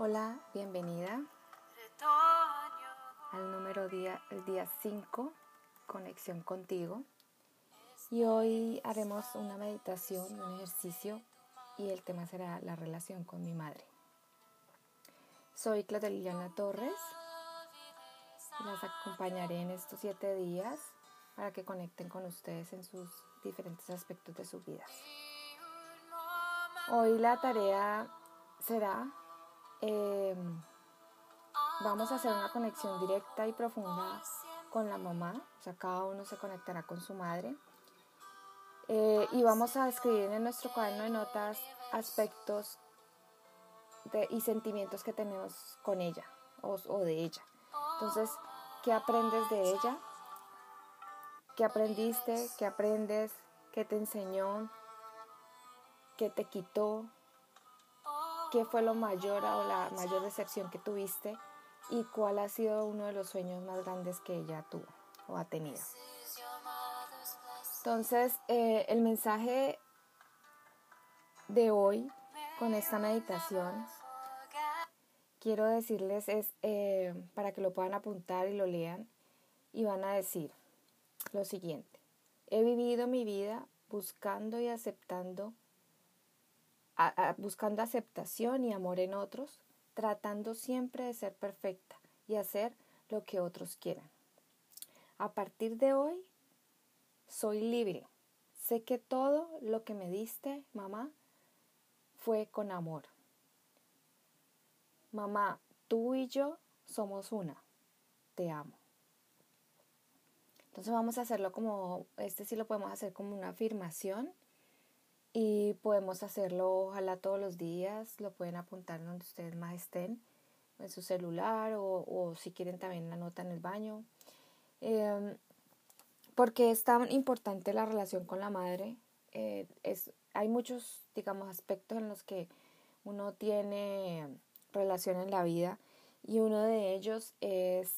Hola, bienvenida al número día, el día 5, conexión contigo. Y hoy haremos una meditación, un ejercicio y el tema será la relación con mi madre. Soy Claudia Torres las acompañaré en estos siete días para que conecten con ustedes en sus diferentes aspectos de sus vidas. Hoy la tarea será Em, vamos a hacer una conexión directa y profunda con la mamá, o sea, cada uno se conectará con su madre. Eh, y vamos a escribir en nuestro cuaderno de notas aspectos y sentimientos que tenemos con ella o, o de ella. Entonces, ¿qué aprendes de ella? ¿Qué aprendiste? ¿Qué aprendes? ¿Qué te enseñó? ¿Qué te quitó? Qué fue lo mayor o la mayor decepción que tuviste y cuál ha sido uno de los sueños más grandes que ella tuvo o ha tenido. Entonces, eh, el mensaje de hoy con esta meditación, quiero decirles es eh, para que lo puedan apuntar y lo lean y van a decir lo siguiente. He vivido mi vida buscando y aceptando buscando aceptación y amor en otros, tratando siempre de ser perfecta y hacer lo que otros quieran. A partir de hoy, soy libre. Sé que todo lo que me diste, mamá, fue con amor. Mamá, tú y yo somos una. Te amo. Entonces vamos a hacerlo como, este sí lo podemos hacer como una afirmación y podemos hacerlo ojalá todos los días, lo pueden apuntar donde ustedes más estén, en su celular o, si quieren también la nota en el baño. Em, porque es tan importante la relación con la madre. Eh, es, hay muchos, digamos, aspectos en los que uno tiene relación en la vida y uno de ellos es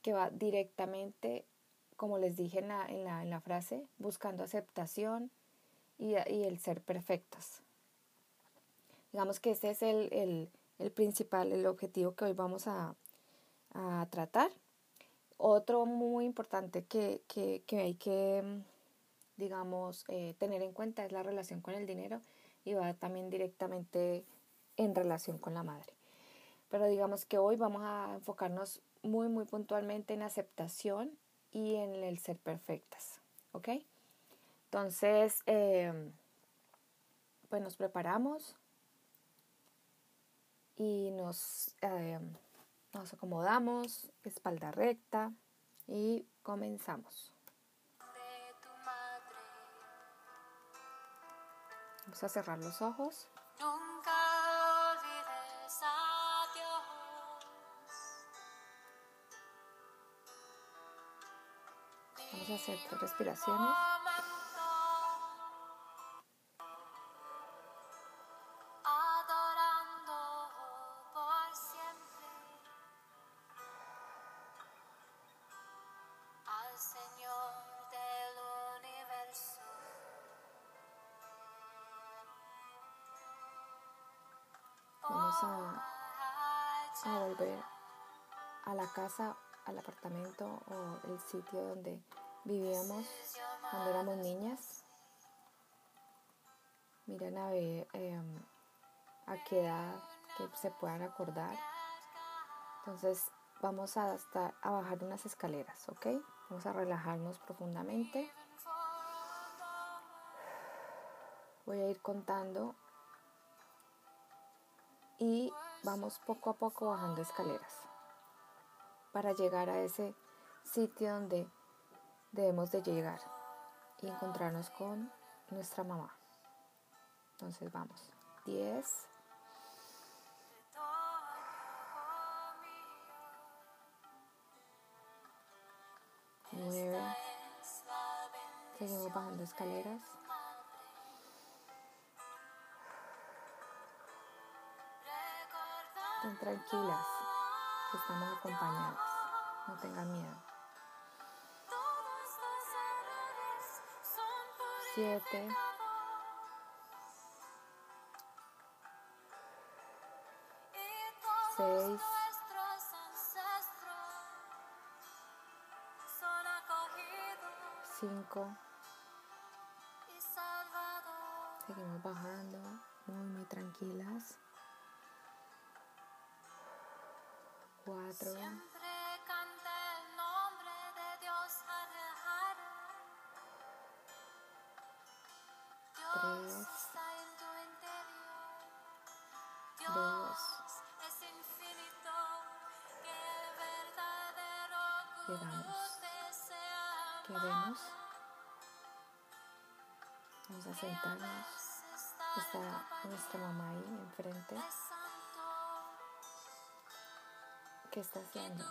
que va directamente, como les dije en la, en la, en la frase, buscando aceptación, y, el ser perfectas. Digamos que ese es el, principal, el objetivo que hoy vamos a, tratar. Otro muy importante que, hay que, digamos, eh, tener en cuenta es la relación con el dinero y va también directamente en relación con la madre. Pero digamos que hoy vamos a enfocarnos muy, muy puntualmente en aceptación y en el ser perfectas. ¿Ok? Entonces, em, pues nos preparamos y nos, em, nos acomodamos, espalda recta y comenzamos. Vamos a cerrar los ojos. Vamos a hacer tres respiraciones. Casa, al apartamento o el sitio donde vivíamos cuando éramos niñas. Miren a ver em, a qué edad que se puedan acordar. Entonces vamos a, estar, a bajar unas escaleras, ¿ok? Vamos a relajarnos profundamente. Voy a ir contando y vamos poco a poco bajando escaleras para llegar a ese sitio donde debemos de llegar y encontrarnos con nuestra mamá. Entonces vamos. 10. Nueve. Seguimos bajando escaleras. Estén tranquilas, estamos acompañadas. No tengan miedo. Siete. seis, cinco, seguimos bajando, muy, muy tranquilas, cuatro, Vamos a sentarnos. Está nuestra mamá ahí enfrente. ¿Qué está haciendo?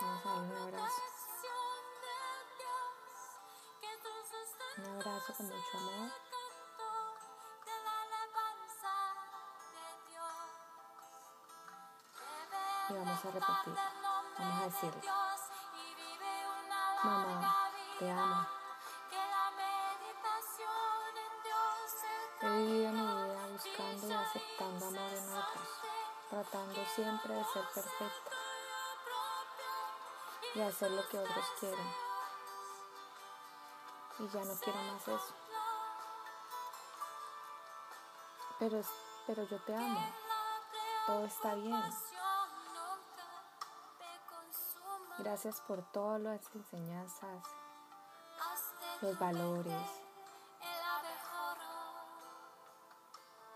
Vamos a darle un abrazo. Un abrazo con mucho amor. y vamos a repetir. Vamos a decirle, mamá, te amo. He vivido mi vida buscando y aceptando amor en otros, tratando siempre de ser perfecta y hacer lo que otros quieren. Y ya no quiero más eso. Pero, pero yo te amo. Todo está bien. Gracias por todas las enseñanzas, los valores.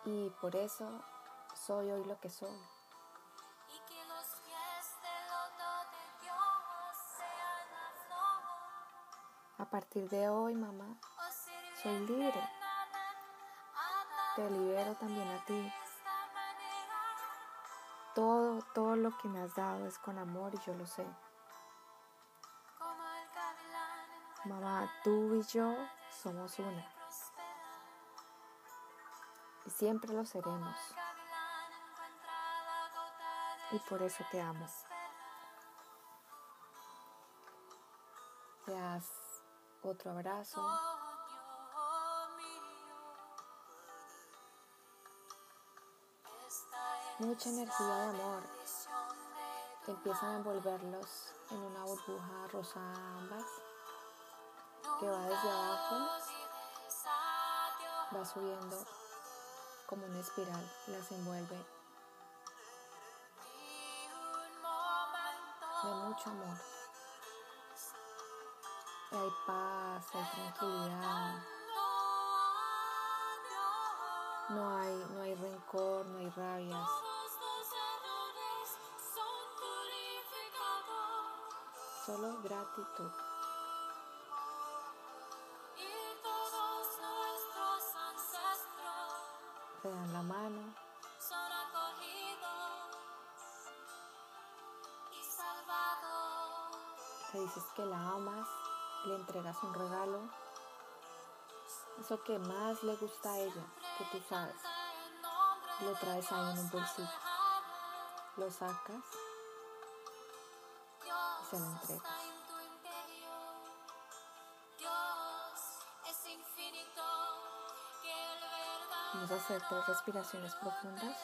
Y por eso soy hoy lo que soy. A partir de hoy, mamá, soy libre. Te libero también a ti. Todo, todo lo que me has dado es con amor y yo lo sé. Mamá, tú y yo somos una. Siempre lo seremos. Y por eso te amo. Te das otro abrazo. Mucha energía de amor. Te empiezan a envolverlos en una burbuja rosa ambas que va desde abajo, va subiendo como una espiral, las envuelve de mucho amor. hay paz, hay tranquilidad. No hay, no hay rencor, no hay rabias. Solo gratitud. Te dan la mano. Te dices que la amas, le entregas un regalo. Eso que más le gusta a ella, que tú sabes. Lo traes ahí en un bolsillo. Lo sacas y se lo entregas. Vamos a hacer tres respiraciones profundas.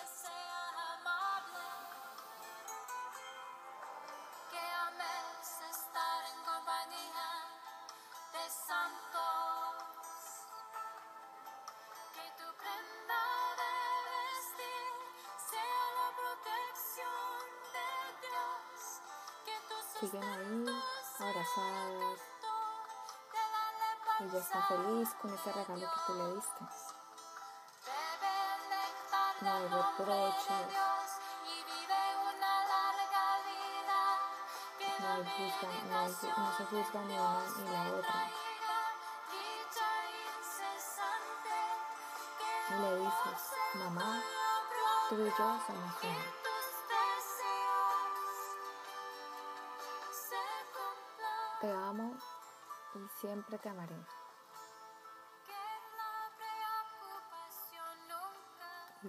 siguen ahí, abrazados. Ella está feliz con ese regalo que tú le diste no hay reproches, no, hay no, no se juzga ni una ni la otra. Y le dices, mamá, tú y yo somos uno. Te amo y siempre te amaré.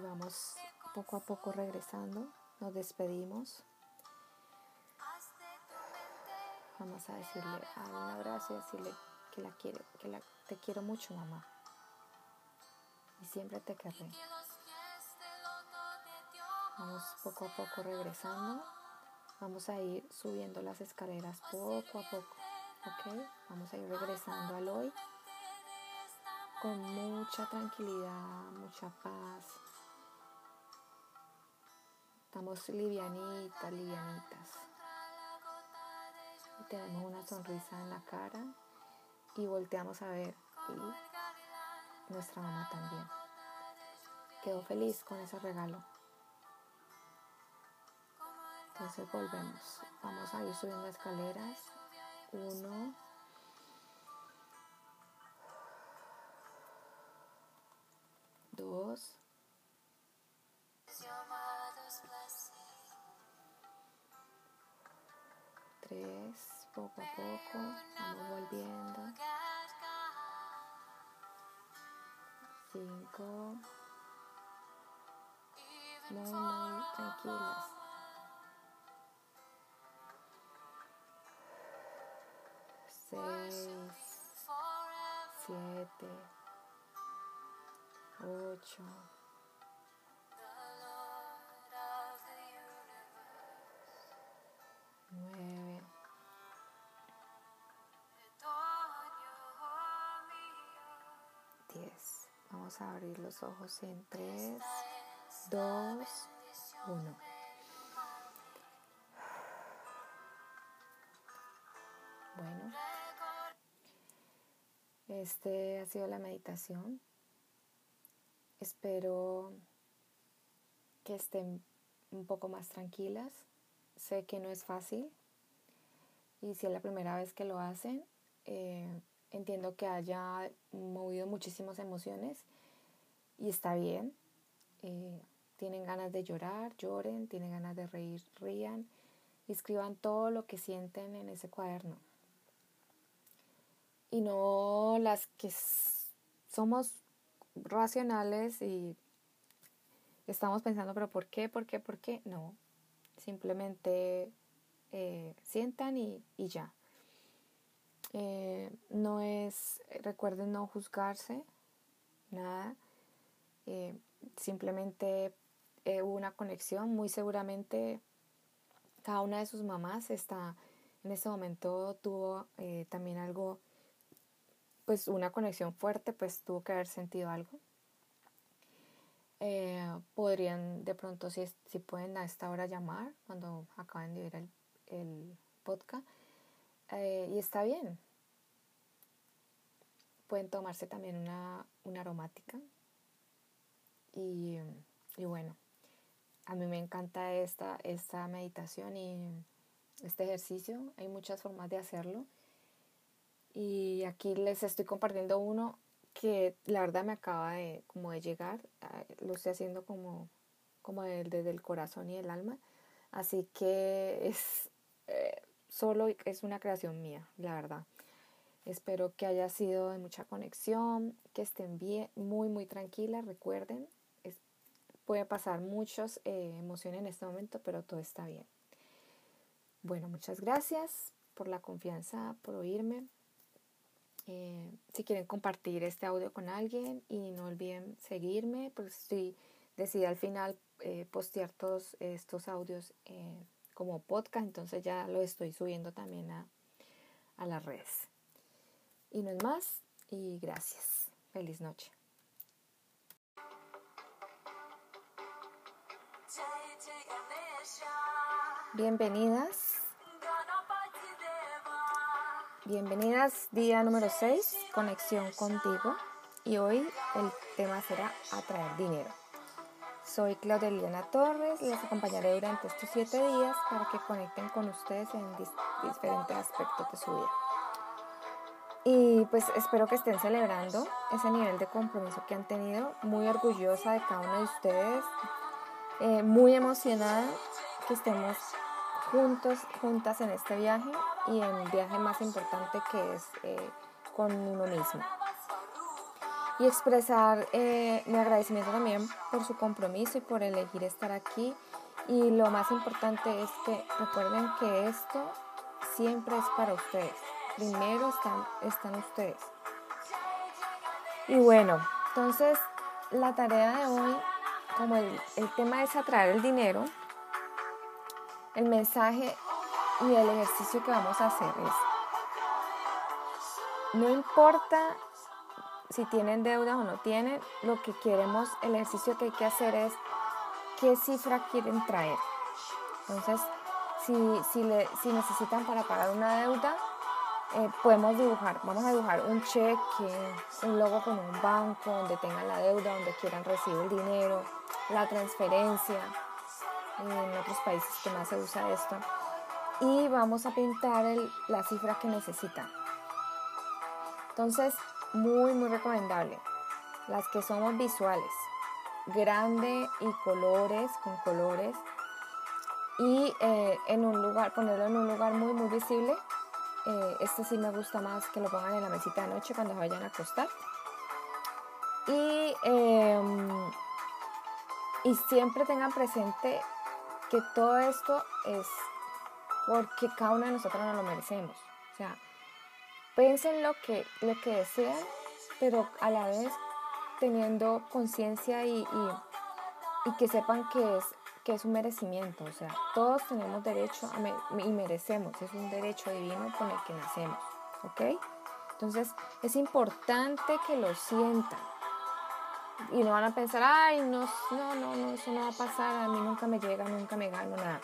Vamos poco a poco regresando. Nos despedimos. Vamos a decirle a un abrazo y decirle que la quiero, que la, te quiero mucho, mamá. Y siempre te querré. Vamos poco a poco regresando. Vamos a ir subiendo las escaleras poco a poco. ¿Ok? Vamos a ir regresando al hoy con mucha tranquilidad, mucha paz. Estamos livianitas, livianitas. Y tenemos una sonrisa en la cara y volteamos a ver y nuestra mamá también. Quedó feliz con ese regalo. Entonces volvemos. Vamos a ir subiendo escaleras. Uno. Dos. Tres. Poco a poco. Vamos volviendo. Cinco. Muy, muy tranquilas. seis, siete, ocho, nueve, diez. Vamos a abrir los ojos en tres, dos, uno. Bueno. Este ha sido la meditación. Espero que estén un poco más tranquilas. Sé que no es fácil y si es la primera vez que lo hacen, eh, entiendo que haya movido muchísimas emociones y está bien. Eh, tienen ganas de llorar, lloren, tienen ganas de reír, rían y escriban todo lo que sienten en ese cuaderno y no las que somos racionales y estamos pensando, pero ¿por qué? ¿Por qué? ¿Por qué? No, simplemente eh, sientan y, ya. Eh, no es, recuerden no juzgarse, nada. Eh, simplemente hubo una conexión, muy seguramente cada una de sus mamás está en este momento tuvo también algo pues una conexión fuerte, pues tuvo que haber sentido algo. Eh, podrían de pronto, si, si pueden a esta hora llamar, cuando acaben de ver el, el podcast, eh, y está bien. Pueden tomarse también una, una aromática. Y, y, bueno, a mí me encanta esta, esta meditación y este ejercicio. Hay muchas formas de hacerlo. Y aquí les estoy compartiendo uno que la verdad me acaba de, como de llegar. Lo estoy haciendo como, como desde el corazón y el alma. Así que es eh, solo es una creación mía, la verdad. Espero que haya sido de mucha conexión, que estén bien, muy, muy tranquilas. Recuerden, puede pasar muchas eh, emociones en este momento, pero todo está bien. Bueno, muchas gracias por la confianza, por oírme. Eh, si quieren compartir este audio con alguien y no olviden seguirme, pues si decidí al final eh, postear todos estos audios como podcast, entonces ya lo estoy subiendo también a, a las redes. Y no es más, y gracias. Feliz noche. Bienvenidas Bienvenidas, día número 6, conexión contigo. Y hoy el tema será atraer dinero. Soy Claudia Liliana Torres, les acompañaré durante estos 7 días para que conecten con ustedes en diferentes aspectos de su vida. Y pues espero que estén celebrando ese nivel de compromiso que han tenido. Muy orgullosa de cada uno de ustedes. Eh, muy emocionada que estemos juntos, juntas en este viaje y en el viaje más importante que es eh, con uno mismo. Y expresar eh, mi agradecimiento también por su compromiso y por elegir estar aquí. Y lo más importante es que recuerden que esto siempre es para ustedes. Primero están, están ustedes. Y bueno, entonces la tarea de hoy como el, el tema es atraer el dinero, el mensaje y el ejercicio que vamos a hacer es, no importa si tienen deuda o no tienen, lo que queremos, el ejercicio que hay que hacer es qué cifra quieren traer. Entonces, si, si, le, si necesitan para pagar una deuda, eh, podemos dibujar, vamos a dibujar un cheque, un logo con un banco donde tengan la deuda, donde quieran recibir el dinero, la transferencia, en otros países que más se usa esto, y vamos a pintar la cifra que necesitan. Entonces, muy, muy recomendable. Las que somos visuales, grande y colores, con colores, y eh, en un lugar, ponerlo en un lugar muy, muy visible eh, este sí me gusta más que lo pongan en la mesita de noche cuando vayan a acostar. Y, em, y siempre tengan presente que todo esto es porque cada uno de nosotros nos lo merecemos. O sea, piensen lo que, lo que desean, pero a la vez teniendo conciencia y, y, que sepan que es que es un merecimiento, o sea, todos tenemos derecho y merecemos, es un derecho divino con el que nacemos, ¿ok? Entonces es importante que lo sientan y no van a pensar, ay, no, no, no, no, eso no va a pasar, a mí nunca me llega, nunca me gano nada.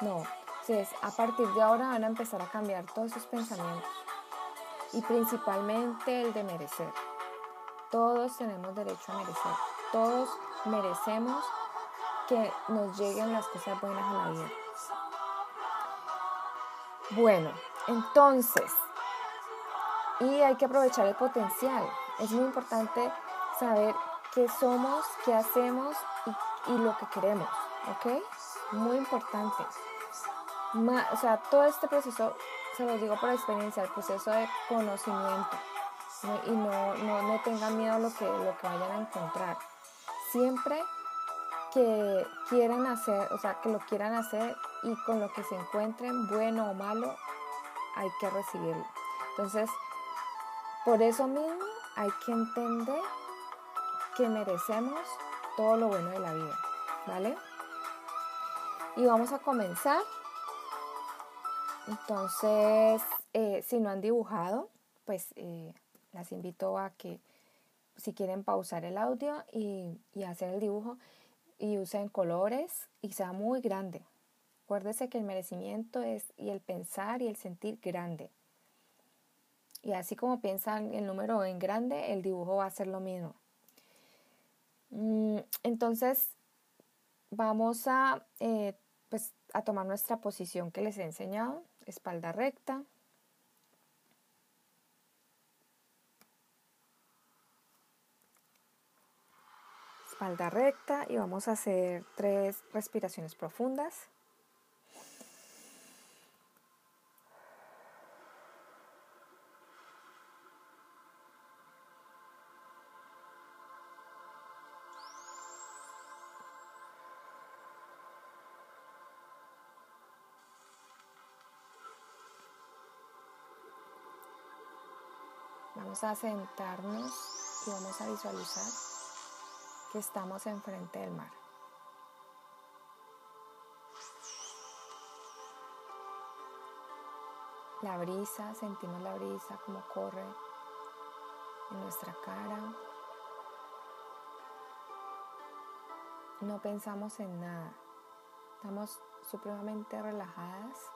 No, entonces a partir de ahora van a empezar a cambiar todos esos pensamientos y principalmente el de merecer. Todos tenemos derecho a merecer, todos merecemos que nos lleguen las cosas buenas a la vida. Bueno, entonces, y hay que aprovechar el potencial. Es muy importante saber qué somos, qué hacemos y, lo que queremos, ¿ok? Muy importante. o sea, todo este proceso, se lo digo por experiencia, el proceso de conocimiento. Y no, no, no tengan miedo a lo que, lo que vayan a encontrar. Siempre que quieran hacer, o sea, que lo quieran hacer y con lo que se encuentren, bueno o malo, hay que recibirlo. Entonces, por eso mismo hay que entender que merecemos todo lo bueno de la vida, ¿vale? Y vamos a comenzar. Entonces, eh, si no han dibujado, pues eh, las invito a que si quieren pausar el audio y, hacer el dibujo y usen colores y sea muy grande. Acuérdese que el merecimiento es y el pensar y el sentir grande. Y así como piensan el número en grande, el dibujo va a ser lo mismo. Mm, entonces, vamos a, eh, pues, a tomar nuestra posición que les he enseñado, espalda recta, espalda recta y vamos a hacer tres respiraciones profundas. A sentarnos y vamos a visualizar que estamos enfrente del mar. La brisa, sentimos la brisa como corre en nuestra cara. No pensamos en nada. Estamos supremamente relajadas.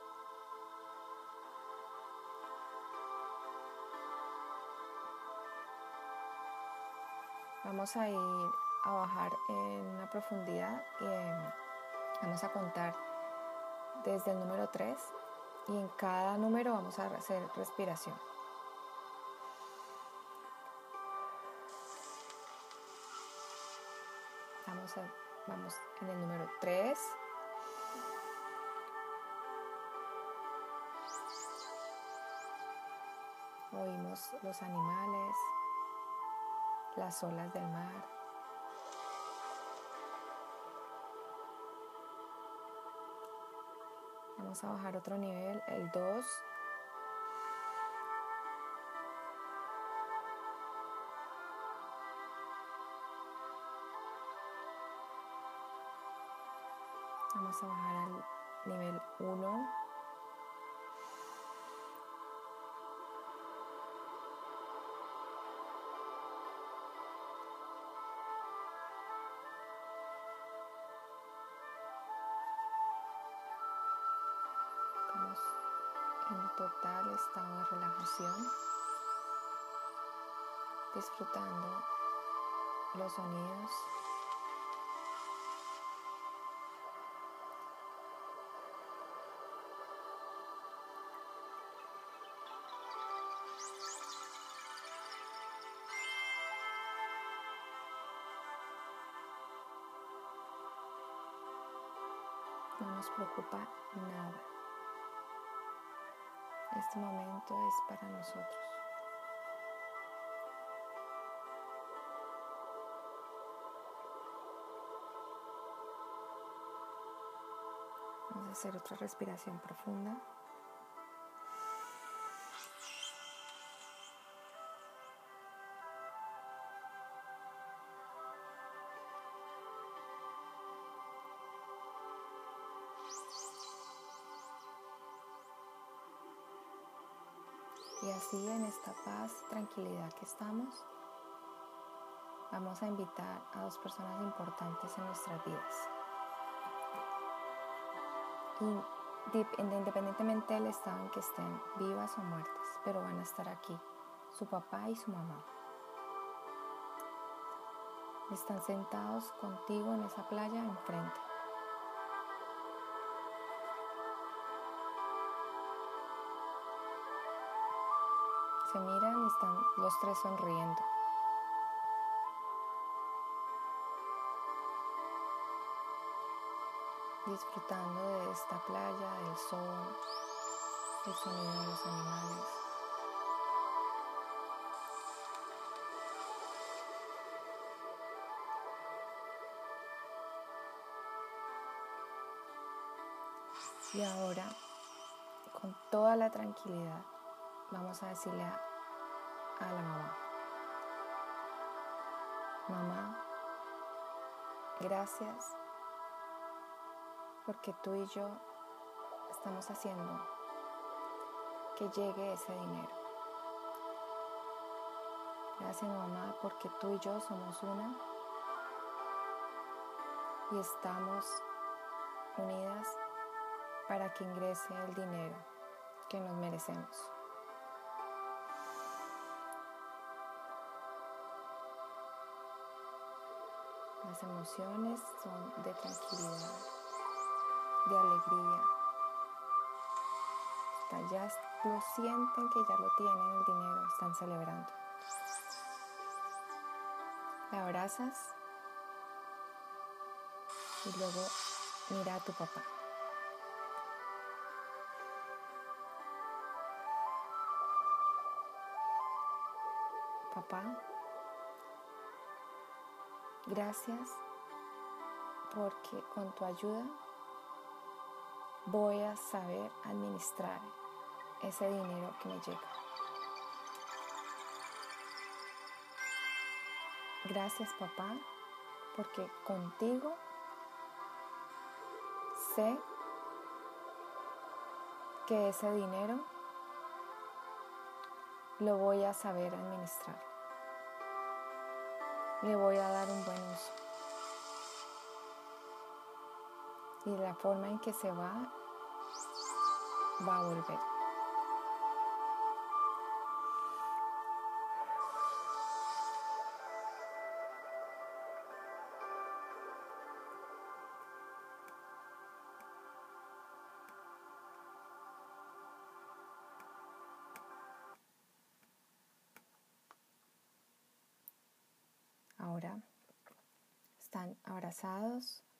Vamos a ir a bajar en la profundidad y em, vamos a contar desde el número 3 y en cada número vamos a hacer respiración. Vamos, vamos en el número 3. Oímos los animales, las olas del mar. Vamos a bajar otro nivel, el 2. Vamos a bajar al nivel 1. En total estado de relajación, disfrutando los sonidos no nos preocupa nada. Este momento es para nosotros. Vamos a hacer otra respiración profunda. En esta paz y tranquilidad que estamos, vamos a invitar a dos personas importantes en nuestras vidas. independientemente del estado en que estén, vivas o muertas, pero van a estar aquí, su papá y su mamá. Están sentados contigo en esa playa enfrente. Están los tres sonriendo. Disfrutando de esta playa, del sol, el sonido de los animales. Y ahora, con toda la tranquilidad, vamos a decirle a, a la mamá, mamá, gracias porque tú y yo estamos haciendo que llegue ese dinero. Gracias mamá porque tú y yo somos una y estamos unidas para que ingrese el dinero que nos merecemos. Las emociones son de tranquilidad, de alegría. ya lo sienten que ya lo tienen el dinero, están celebrando. La abrazas y luego mira a tu papá. Papá, Gracias porque con tu ayuda voy a saber administrar ese dinero que me llega. Gracias papá porque contigo sé que ese dinero lo voy a saber administrar le voy a dar un buen uso. Y la forma en que se va, va a volver.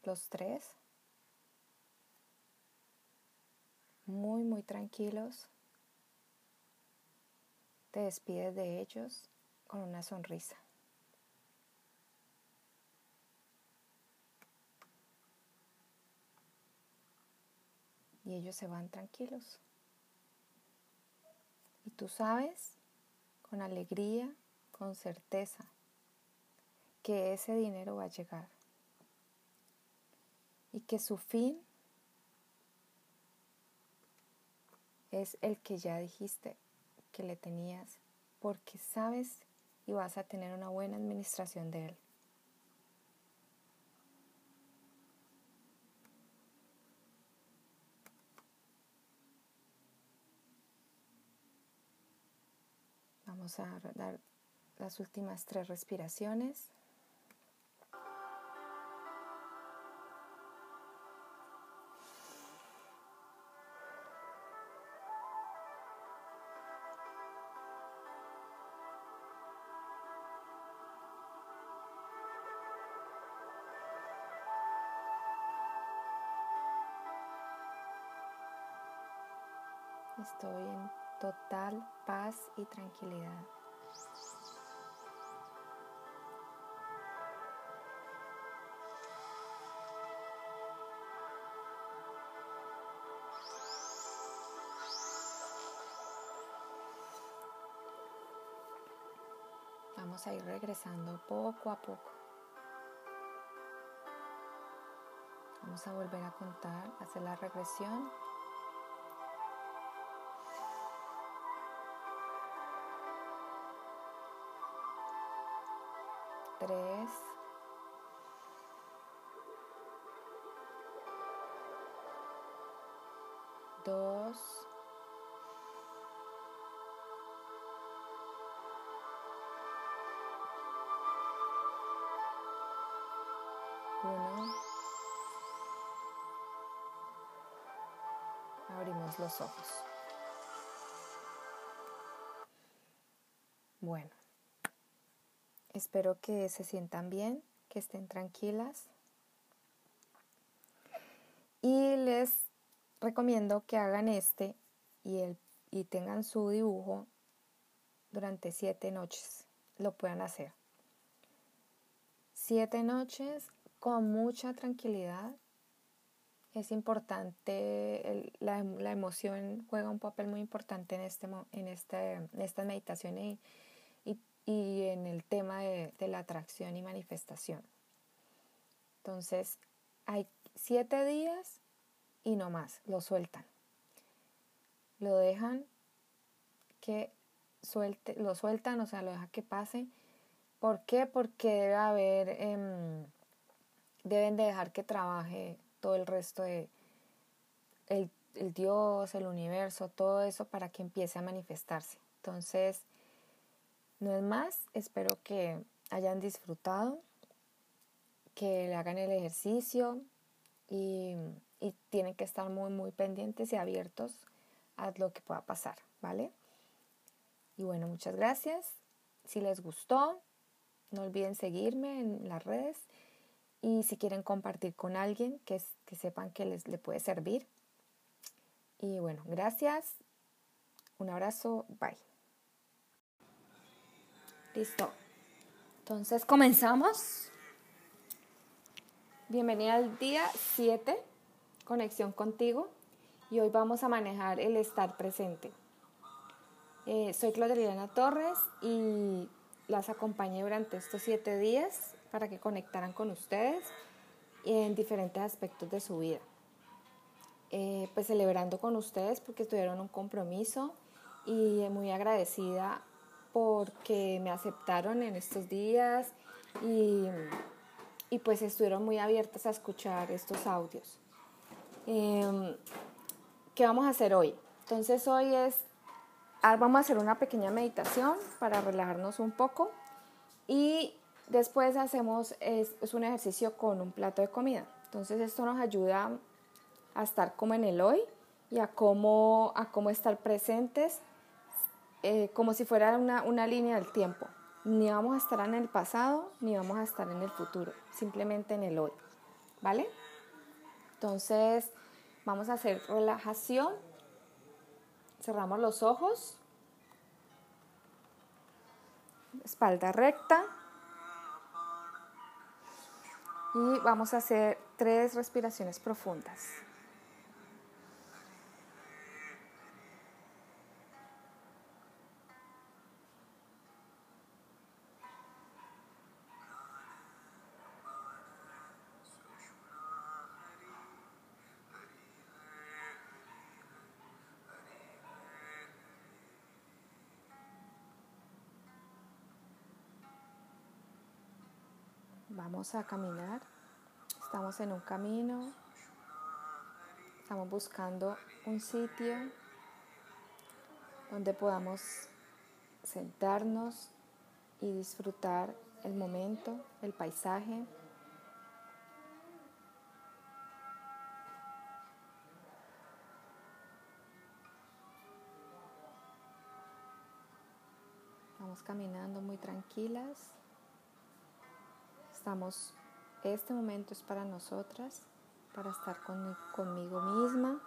Los tres, muy, muy tranquilos. Te despides de ellos con una sonrisa. Y ellos se van tranquilos. Y tú sabes, con alegría, con certeza, que ese dinero va a llegar y que su fin es el que ya dijiste que le tenías porque sabes y vas a tener una buena administración de él. Vamos a dar las últimas tres respiraciones. Paz y tranquilidad. Vamos a ir regresando poco a poco. Vamos a volver a contar, hacer la regresión tres, dos, uno. Abrimos los ojos. Bueno. Espero que se sientan bien, que estén tranquilas. Y les recomiendo que hagan este y, el, y tengan su dibujo durante siete noches. Lo puedan hacer. Siete noches con mucha tranquilidad. Es importante, la, la, emoción juega un papel muy importante en, este, en, este, en esta meditación y, y en el tema de, la atracción y manifestación. Entonces, hay siete días y no más, lo sueltan. Lo dejan que suelte, lo sueltan, o sea, lo dejan que pase. ¿Por qué? Porque debe haber, em, deben de dejar que trabaje todo el resto de el, el Dios, el universo, todo eso para que empiece a manifestarse. Entonces, no es más, espero que hayan disfrutado, que le hagan el ejercicio y, tienen que estar muy, muy pendientes y abiertos a lo que pueda pasar, ¿vale? Y bueno, muchas gracias. Si les gustó, no olviden seguirme en las redes y si quieren compartir con alguien que, que sepan que les le puede servir. Y bueno, gracias. Un abrazo. Bye. Listo. Entonces comenzamos. Bienvenida al día 7, conexión contigo. Y hoy vamos a manejar el estar presente. Eh, soy Claudia Torres y las acompañé durante estos siete días para que conectaran con ustedes en diferentes aspectos de su vida. Eh, pues celebrando con ustedes porque tuvieron un compromiso y muy agradecida porque me aceptaron en estos días y, pues estuvieron muy abiertas a escuchar estos audios. Em, ¿Qué vamos a hacer hoy? Entonces hoy es, ah, vamos a hacer una pequeña meditación para relajarnos un poco y después hacemos es, un ejercicio con un plato de comida. Entonces esto nos ayuda a estar como en el hoy y a cómo, a cómo estar presentes eh, como si fuera una, una línea del tiempo. Ni vamos a estar en el pasado, ni vamos a estar en el futuro, simplemente en el hoy. ¿Vale? Entonces, vamos a hacer relajación. Cerramos los ojos. Espalda recta. Y vamos a hacer tres respiraciones profundas. Vamos a caminar. Estamos en un camino. Estamos buscando un sitio donde podamos sentarnos y disfrutar el momento, el paisaje. Vamos caminando muy tranquilas. Estamos, este momento es para nosotras, para estar con, conmigo misma.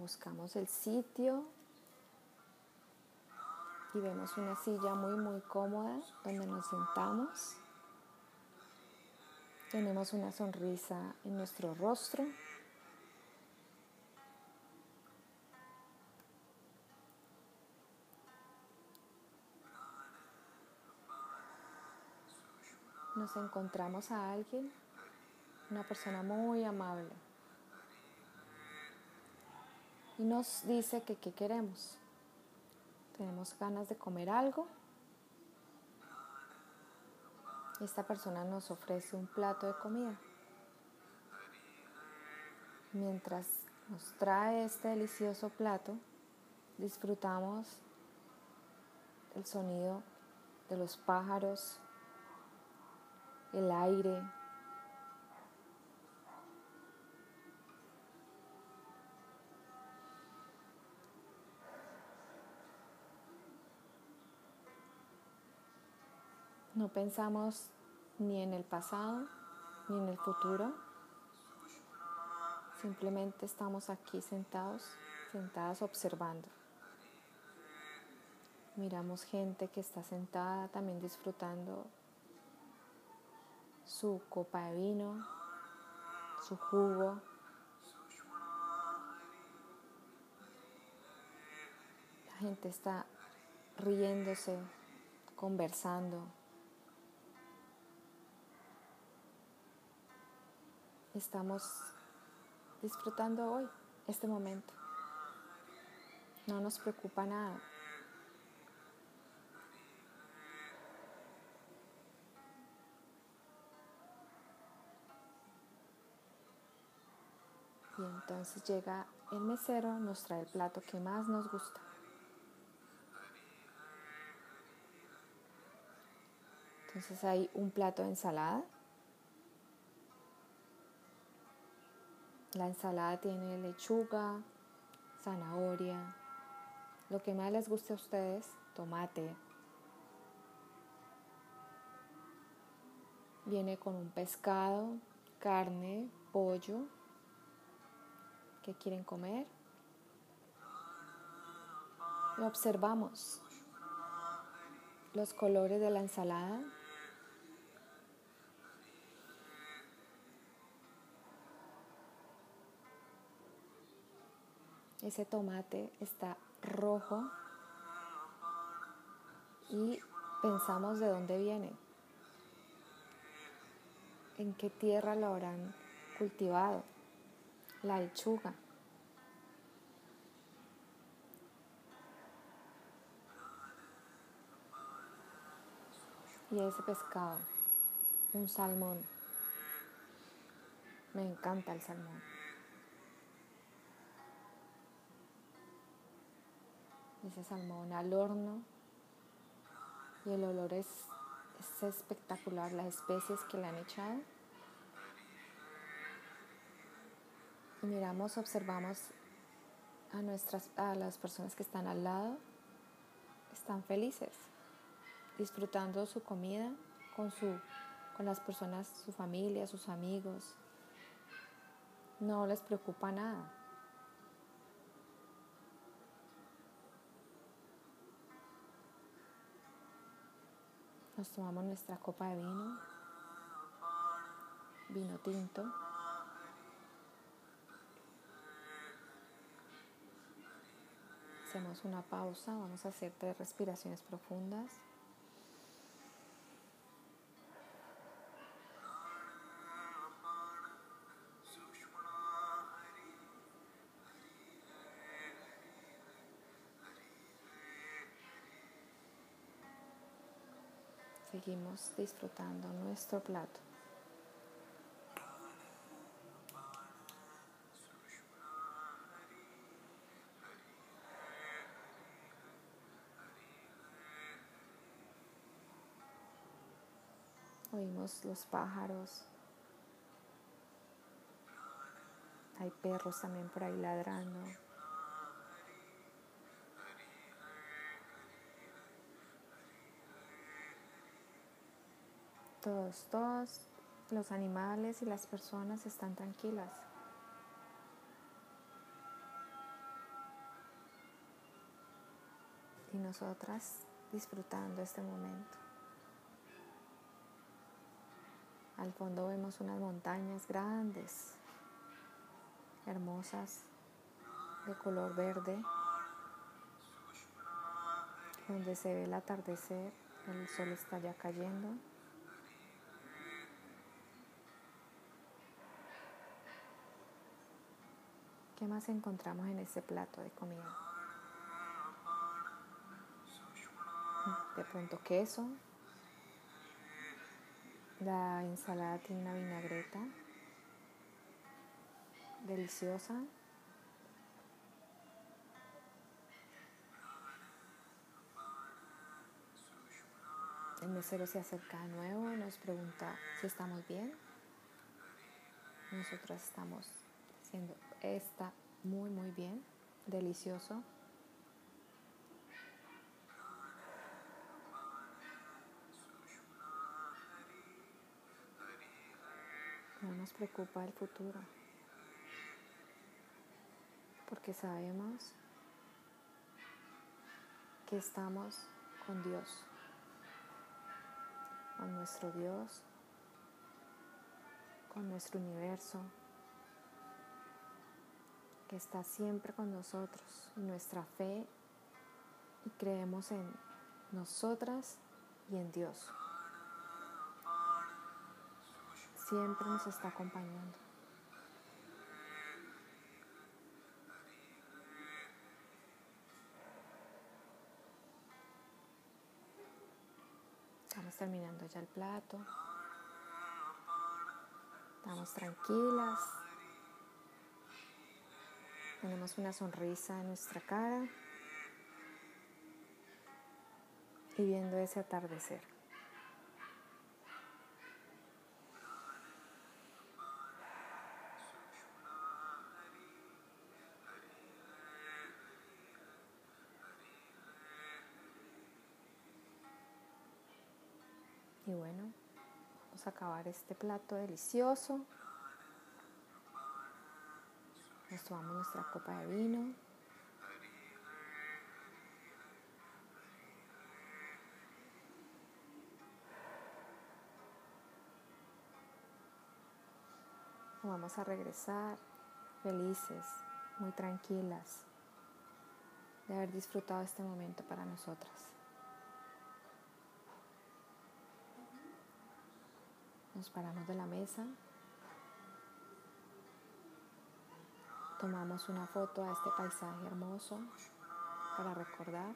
buscamos el sitio y vemos una silla muy muy cómoda donde nos sentamos. Tenemos una sonrisa en nuestro rostro. Nos encontramos a alguien, una persona muy amable y nos dice que qué queremos. Tenemos ganas de comer algo. Esta persona nos ofrece un plato de comida. Mientras nos trae este delicioso plato, disfrutamos el sonido de los pájaros, el aire, No pensamos ni en el pasado ni en el futuro. Simplemente estamos aquí sentados, sentadas observando. Miramos gente que está sentada también disfrutando su copa de vino, su jugo. La gente está riéndose, conversando. estamos disfrutando hoy, este momento. No nos preocupa nada. Y entonces llega el mesero, nos trae el plato que más nos gusta. Entonces hay un plato de ensalada La ensalada tiene lechuga, zanahoria, lo que más les guste a ustedes, tomate. Viene con un pescado, carne, pollo. ¿Qué quieren comer? Lo observamos. Los colores de la ensalada ese tomate está rojo y pensamos de dónde viene, en qué tierra lo habrán cultivado, la lechuga. Y ese pescado, un salmón. Me encanta el salmón. ese salmón al horno y el olor es, espectacular, las especies que le han echado. Miramos, observamos a, nuestras, a las personas que están al lado, están felices, disfrutando su comida con, su, con las personas, su familia, sus amigos. No les preocupa nada. Nos tomamos nuestra copa de vino, vino tinto. Hacemos una pausa, vamos a hacer tres respiraciones profundas. Seguimos disfrutando nuestro plato. Los pájaros. Hay perros también por ahí ladrando. Todos, todos los animales y las personas están tranquilas. Y nosotras disfrutando este momento. Al fondo vemos unas montañas grandes, hermosas, de color verde, donde se ve el atardecer, el sol está ya cayendo. ¿Qué más encontramos en ese plato de comida? De pronto queso, la ensalada tiene una vinagreta deliciosa. El mesero se acerca de nuevo, nos pregunta si estamos bien. Nosotros estamos haciendo esta muy muy bien, delicioso. Nos preocupa el futuro, porque sabemos que estamos con Dios, con nuestro Dios, con nuestro universo, que está siempre con nosotros, nuestra fe, y creemos en nosotras y en Dios siempre nos está acompañando. Estamos terminando ya el plato. Estamos tranquilas. Tenemos una sonrisa en nuestra cara. Y viendo ese atardecer. Acabar este plato delicioso. Nos tomamos nuestra copa de vino. Vamos a regresar felices, muy tranquilas de haber disfrutado este momento para nosotras. Nos paramos de la mesa. Tomamos una foto a este paisaje hermoso para recordar.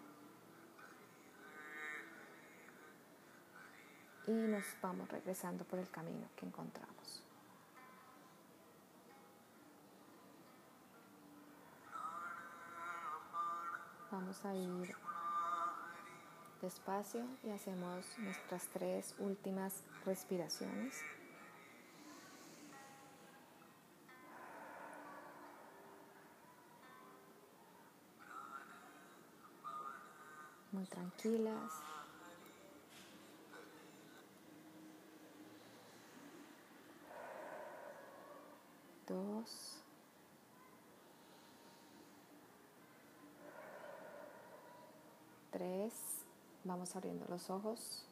Y nos vamos regresando por el camino que encontramos. Vamos a ir despacio y hacemos nuestras tres últimas respiraciones. Muy tranquilas. Dos. Tres. Vamos abriendo los ojos.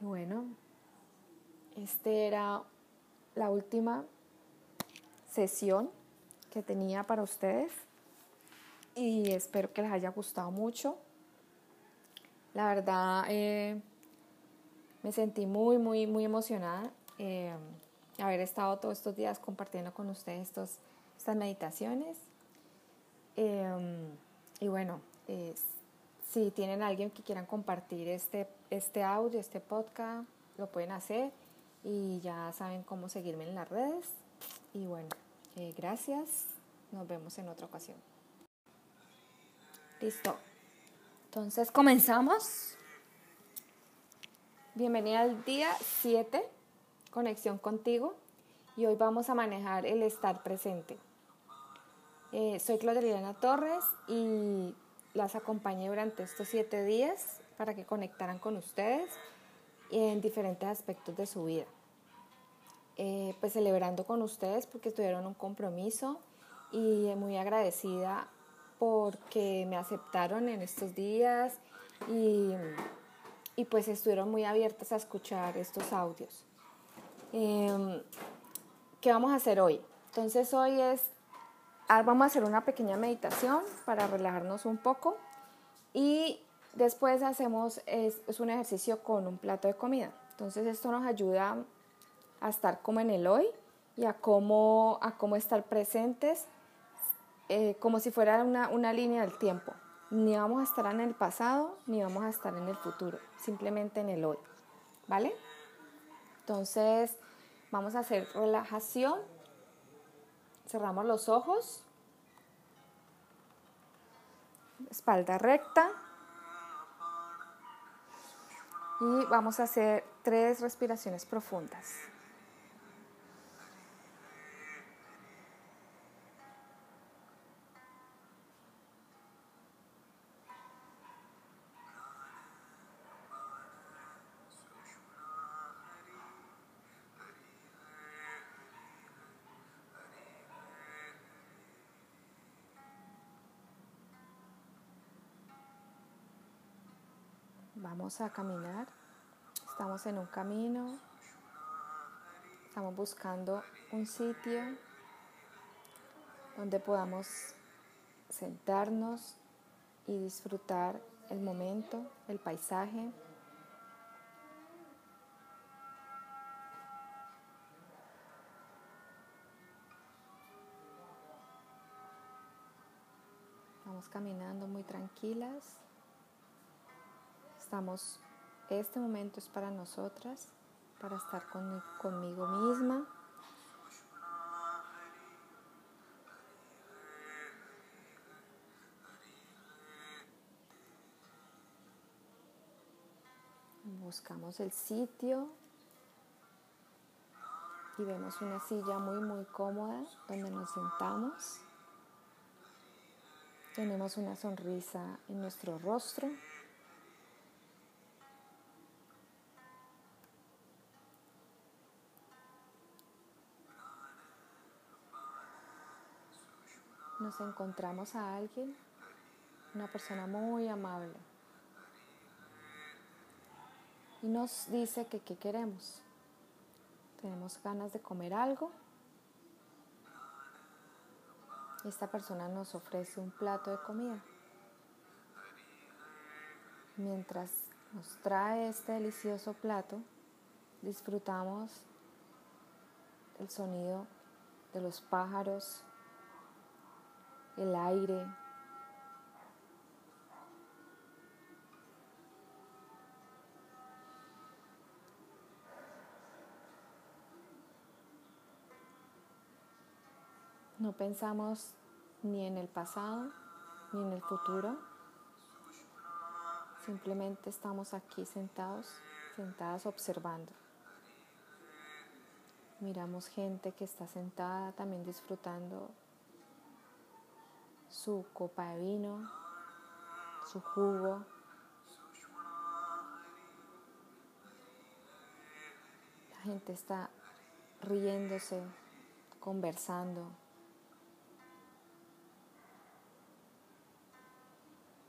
Bueno, este era la última sesión que tenía para ustedes y espero que les haya gustado mucho. La verdad, eh, me sentí muy, muy, muy emocionada eh, haber estado todos estos días compartiendo con ustedes estos, estas meditaciones. Eh, y bueno, si tienen alguien que quieran compartir este, este audio, este podcast, lo pueden hacer y ya saben cómo seguirme en las redes. Y bueno, eh, gracias. Nos vemos en otra ocasión. Listo. Entonces comenzamos. Bienvenida al día 7, conexión contigo. Y hoy vamos a manejar el estar presente. Eh, soy Claudia Torres y las acompañé durante estos siete días para que conectaran con ustedes en diferentes aspectos de su vida. Eh, pues celebrando con ustedes porque tuvieron un compromiso y muy agradecida porque me aceptaron en estos días y, y pues estuvieron muy abiertas a escuchar estos audios. Em, ¿Qué vamos a hacer hoy? Entonces hoy es, vamos a hacer una pequeña meditación para relajarnos un poco y después hacemos es un ejercicio con un plato de comida. Entonces esto nos ayuda a estar como en el hoy y a cómo, a cómo estar presentes eh, como si fuera una, una línea del tiempo. Ni vamos a estar en el pasado, ni vamos a estar en el futuro, simplemente en el hoy. ¿Vale? Entonces, vamos a hacer relajación. Cerramos los ojos. Espalda recta. Y vamos a hacer tres respiraciones profundas. Vamos a caminar. Estamos en un camino. Estamos buscando un sitio donde podamos sentarnos y disfrutar el momento, el paisaje. Vamos caminando muy tranquilas. Estamos, este momento es para nosotras, para estar conmigo misma. Buscamos el sitio y vemos una silla muy muy cómoda donde nos sentamos. Tenemos una sonrisa en nuestro rostro. Nos encontramos a alguien, una persona muy amable, y nos dice que qué queremos. Tenemos ganas de comer algo. Esta persona nos ofrece un plato de comida. Mientras nos trae este delicioso plato, disfrutamos el sonido de los pájaros, el aire. No pensamos ni en el pasado ni en el futuro. Simplemente estamos aquí sentados, sentadas observando. Miramos gente que está sentada también disfrutando su copa de vino, su jugo. La gente está riéndose, conversando.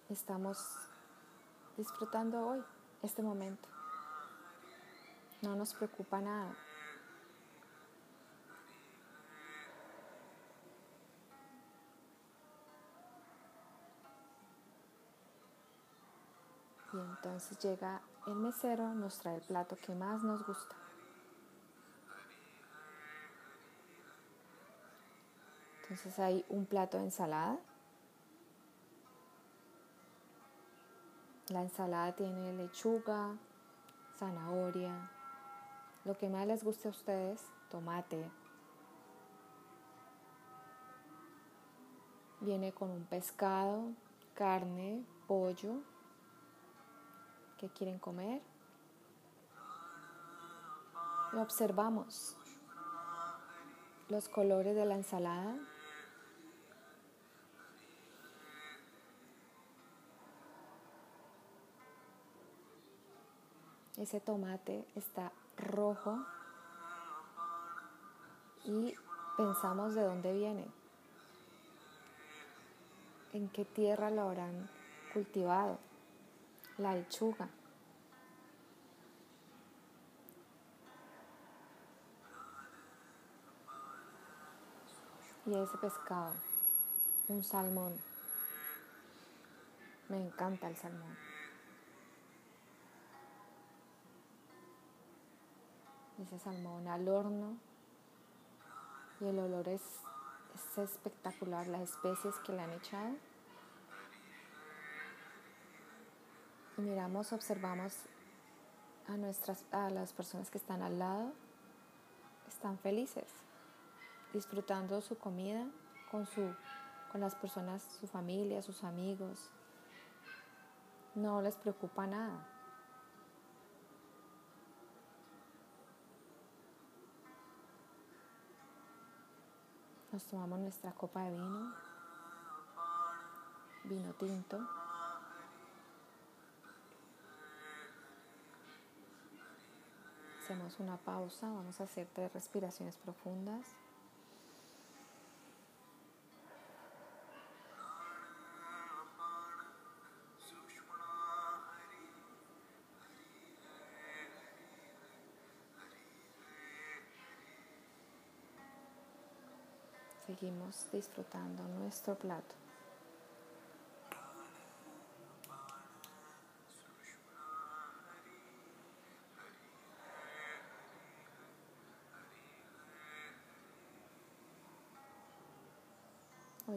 Estamos disfrutando hoy, este momento. No nos preocupa nada. Y entonces llega el mesero, nos trae el plato que más nos gusta. Entonces hay un plato de ensalada, La ensalada tiene lechuga, zanahoria, lo que más les guste a ustedes, tomate. Viene con un pescado, carne, pollo. ¿Qué quieren comer? Lo observamos. Los colores de la ensalada. Ese tomate está rojo y pensamos de dónde viene, en qué tierra lo habrán cultivado, la lechuga. Y ese pescado, un salmón. Me encanta el salmón. ese salmón al horno y el olor es, espectacular, las especies que le han echado. Miramos, observamos a, nuestras, a las personas que están al lado, están felices, disfrutando su comida con, su, con las personas, su familia, sus amigos. No les preocupa nada. Nos tomamos nuestra copa de vino, vino tinto. Hacemos una pausa, vamos a hacer tres respiraciones profundas. seguimos disfrutando nuestro plato.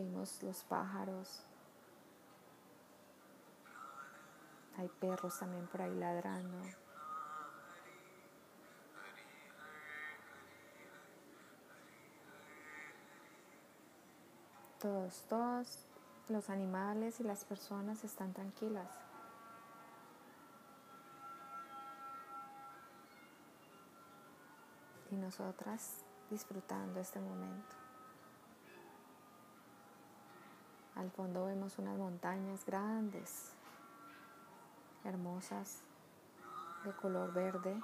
Oímos los pájaros. Hay perros también por ahí ladrando. Todos, todos los animales y las personas están tranquilas. Y nosotras disfrutando este momento. Al fondo vemos unas montañas grandes, hermosas, de color verde,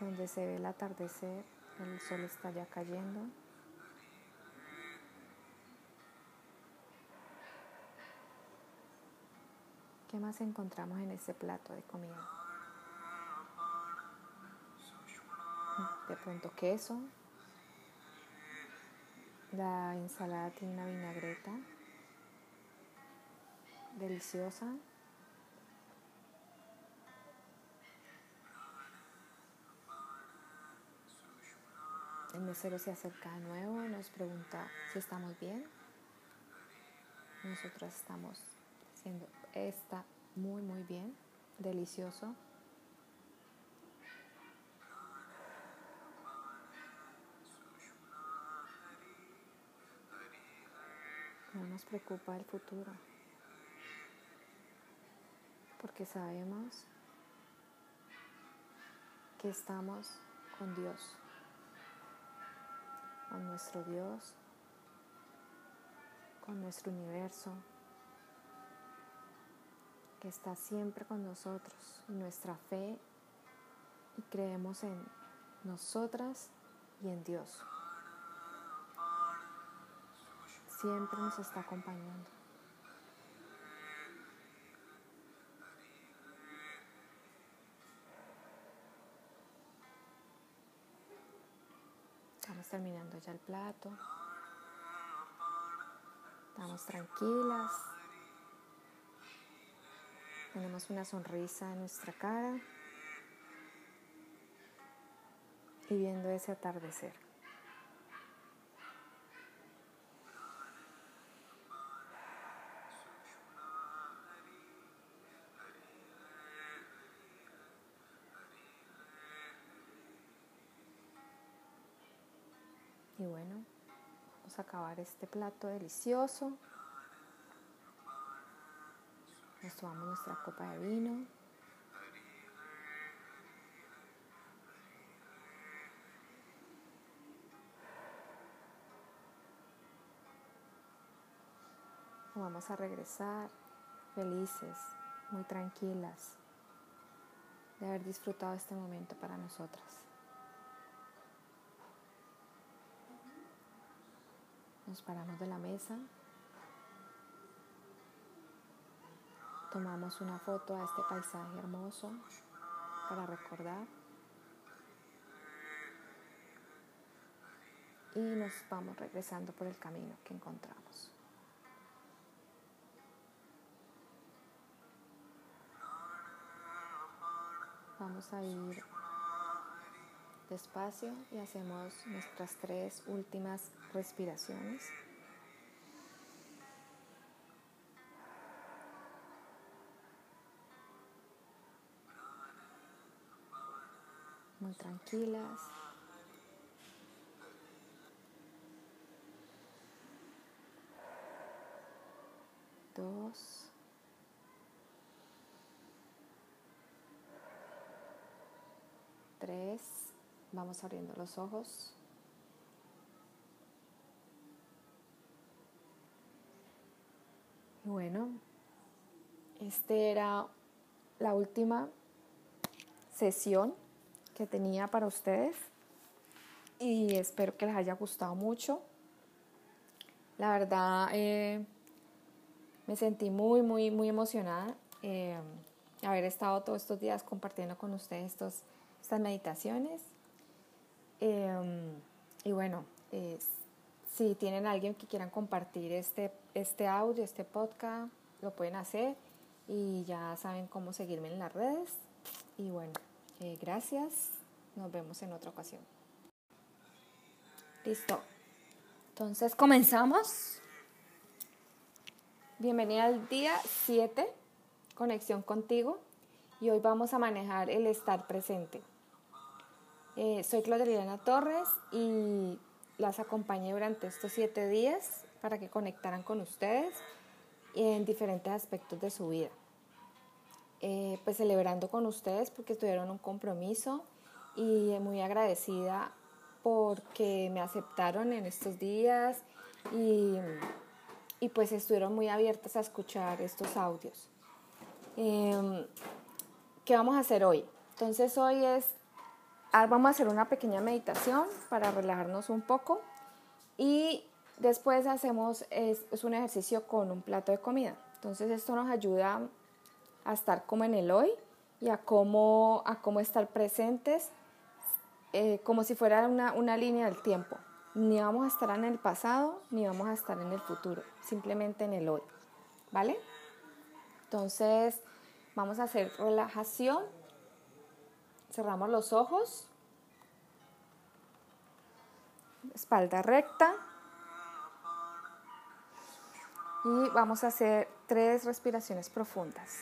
donde se ve el atardecer, el sol está ya cayendo. ¿Qué más encontramos en este plato de comida? De pronto queso. La ensalada tiene una vinagreta deliciosa. El mesero se acerca de nuevo, nos pregunta si estamos bien. Nosotros estamos haciendo está muy muy bien, delicioso. No nos preocupa el futuro, porque sabemos que estamos con Dios, con nuestro Dios, con nuestro universo, que está siempre con nosotros, nuestra fe y creemos en nosotras y en Dios. Siempre nos está acompañando. Estamos terminando ya el plato. Estamos tranquilas. Tenemos una sonrisa en nuestra cara y viendo ese atardecer. Vamos a acabar este plato delicioso. Nos tomamos nuestra copa de vino. Vamos a regresar felices, muy tranquilas de haber disfrutado este momento para nosotras. Nos paramos de la mesa, tomamos una foto a este paisaje hermoso para recordar y nos vamos regresando por el camino que encontramos. Vamos a ir despacio y hacemos nuestras tres últimas respiraciones. Muy tranquilas. Dos. tres, vamos abriendo los ojos. Bueno, este era la última sesión que tenía para ustedes y espero que les haya gustado mucho. La verdad, eh, me sentí muy, muy, muy emocionada eh, haber estado todos estos días compartiendo con ustedes estos estas meditaciones. Em, y bueno, si tienen alguien que quieran compartir este, este audio, este podcast, lo pueden hacer y ya saben cómo seguirme en las redes. Y bueno, eh, gracias. Nos vemos en otra ocasión. Listo. Entonces comenzamos. Bienvenida al día 7, conexión contigo. Y hoy vamos a manejar el estar presente. Eh, soy Claudia Torres y las acompañé durante estos siete días para que conectaran con ustedes en diferentes aspectos de su vida. Eh, pues celebrando con ustedes porque tuvieron un compromiso y muy agradecida porque me aceptaron en estos días y, y pues estuvieron muy abiertas a escuchar estos audios. Em, ¿Qué vamos a hacer hoy? Entonces hoy es Ah, vamos a hacer una pequeña meditación para relajarnos un poco y después hacemos es, un ejercicio con un plato de comida. Entonces esto nos ayuda a estar como en el hoy y a cómo, a cómo estar presentes eh, como si fuera una, una línea del tiempo. Ni vamos a estar en el pasado ni vamos a estar en el futuro, simplemente en el hoy. ¿Vale? Entonces vamos a hacer relajación Cerramos los ojos. Espalda recta. Y vamos a hacer tres respiraciones profundas.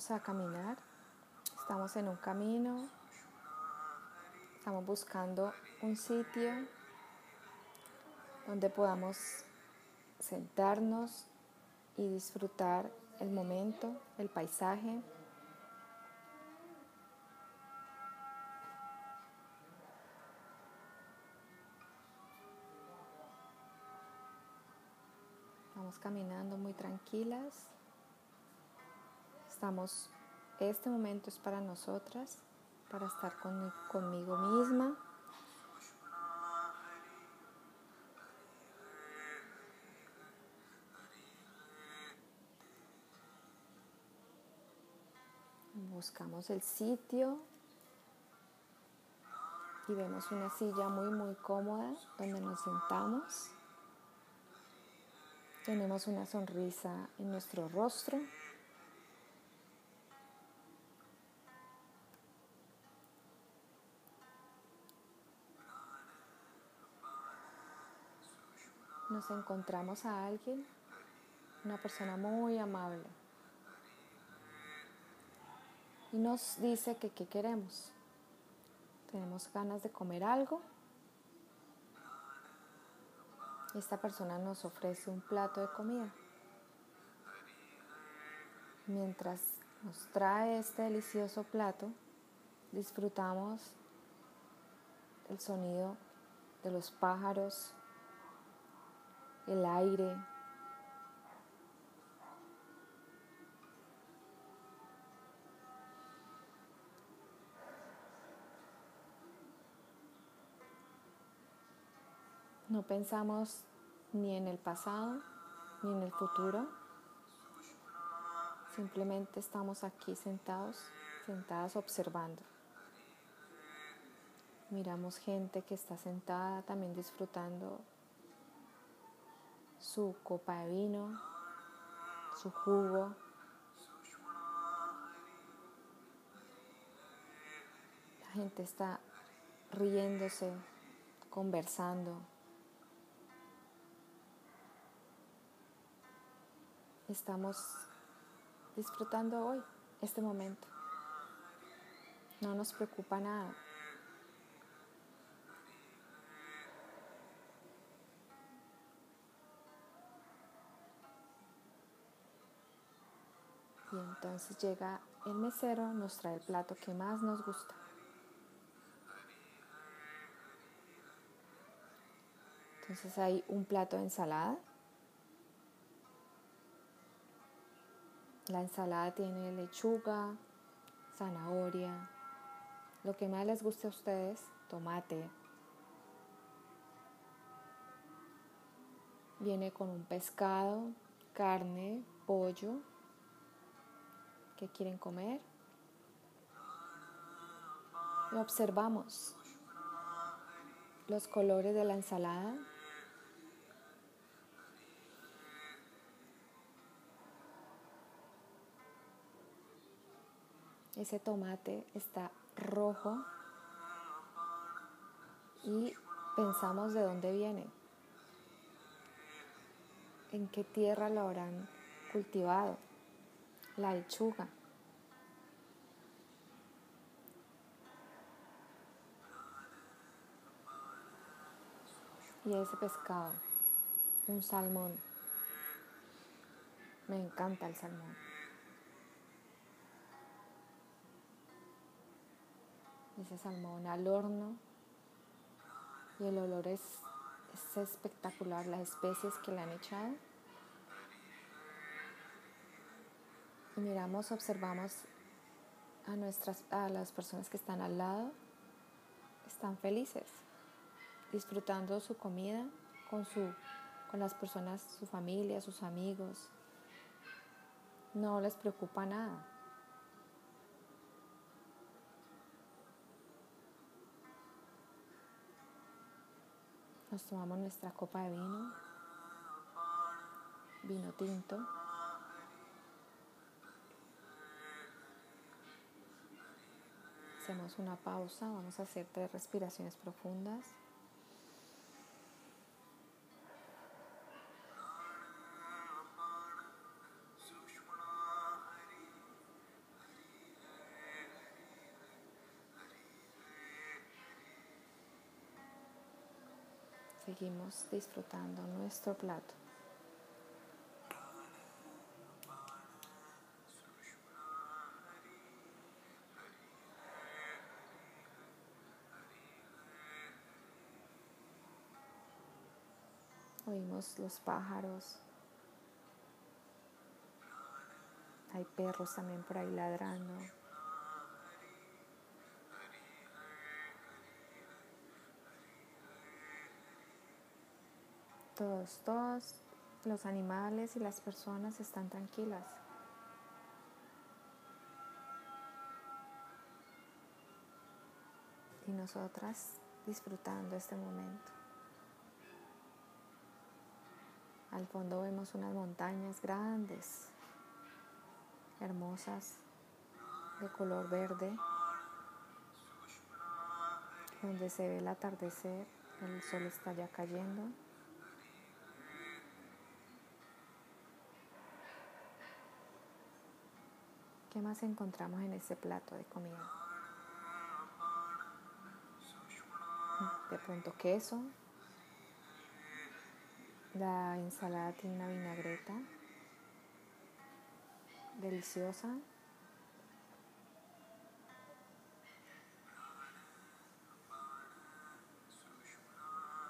Vamos a caminar. Estamos en un camino. Estamos buscando un sitio donde podamos sentarnos y disfrutar el momento, el paisaje. Vamos caminando muy tranquilas. Estamos, este momento es para nosotras, para estar conmigo misma. Buscamos el sitio y vemos una silla muy muy cómoda donde nos sentamos. Tenemos una sonrisa en nuestro rostro. Nos encontramos a alguien, una persona muy amable, y nos dice que qué queremos. Tenemos ganas de comer algo. Esta persona nos ofrece un plato de comida. Mientras nos trae este delicioso plato, disfrutamos el sonido de los pájaros, el aire. No pensamos ni en el pasado ni en el futuro. Simplemente estamos aquí sentados, sentadas observando. Miramos gente que está sentada también disfrutando su copa de vino, su jugo. La gente está riéndose, conversando. Estamos disfrutando hoy, este momento. No nos preocupa nada. Y entonces llega el mesero, nos trae el plato que más nos gusta. Entonces hay un plato de ensalada. La ensalada tiene lechuga, zanahoria, lo que más les guste a ustedes, tomate. Viene con un pescado, carne, pollo, que quieren comer. Y observamos los colores de la ensalada. Ese tomate está rojo y pensamos de dónde viene, en qué tierra lo habrán cultivado la lechuga. Y ese pescado, un salmón. Me encanta el salmón. Ese salmón al horno y el olor es, es espectacular, las especies que le han echado. Miramos, observamos a, nuestras, a las personas que están al lado, están felices, disfrutando su comida con, su, con las personas, su familia, sus amigos. No les preocupa nada. Nos tomamos nuestra copa de vino, vino tinto. Hacemos una pausa, vamos a hacer tres respiraciones profundas. Seguimos disfrutando nuestro plato. Los pájaros. Hay perros también por ahí ladrando. Todos, todos los animales y las personas están tranquilas. Y nosotras disfrutando este momento. Al fondo vemos unas montañas grandes, hermosas, de color verde, donde se ve el atardecer, el sol está ya cayendo. ¿Qué más encontramos en este plato de comida? De pronto queso, la ensalada tiene una vinagreta deliciosa.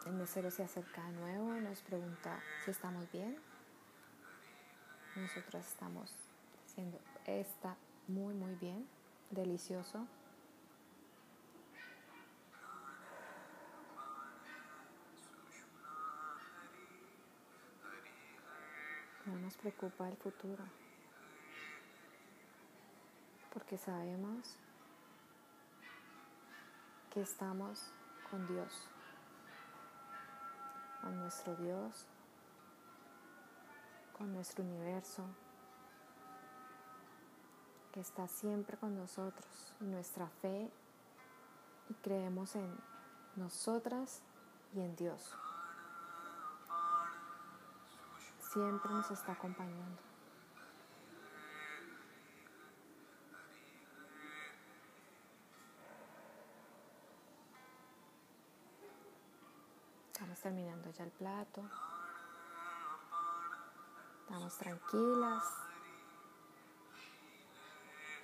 El mesero se acerca de nuevo, nos pregunta si estamos bien. Nosotros estamos haciendo esta muy muy bien, delicioso. Nos preocupa el futuro, porque sabemos que estamos con Dios, con nuestro Dios, con nuestro universo, que está siempre con nosotros, y nuestra fe, y creemos en nosotras y en Dios. Siempre nos está acompañando. Estamos terminando ya el plato. Estamos tranquilas.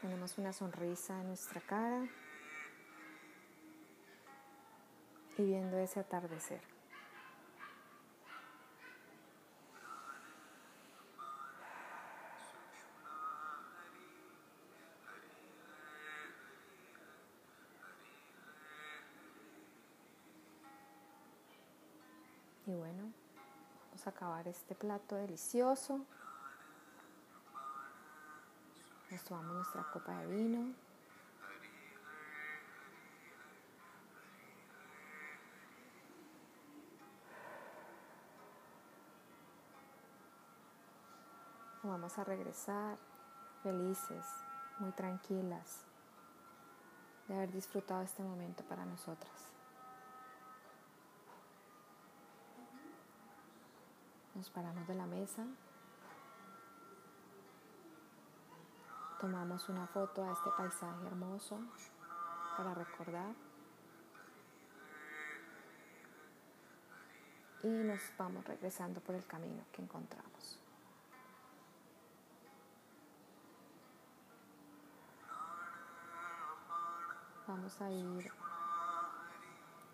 Tenemos una sonrisa en nuestra cara y viendo ese atardecer. Y bueno, vamos a acabar este plato delicioso. Nos tomamos nuestra copa de vino. Vamos a regresar felices, muy tranquilas de haber disfrutado este momento para nosotras. Nos paramos de la mesa, tomamos una foto a este paisaje hermoso para recordar y nos vamos regresando por el camino que encontramos. Vamos a ir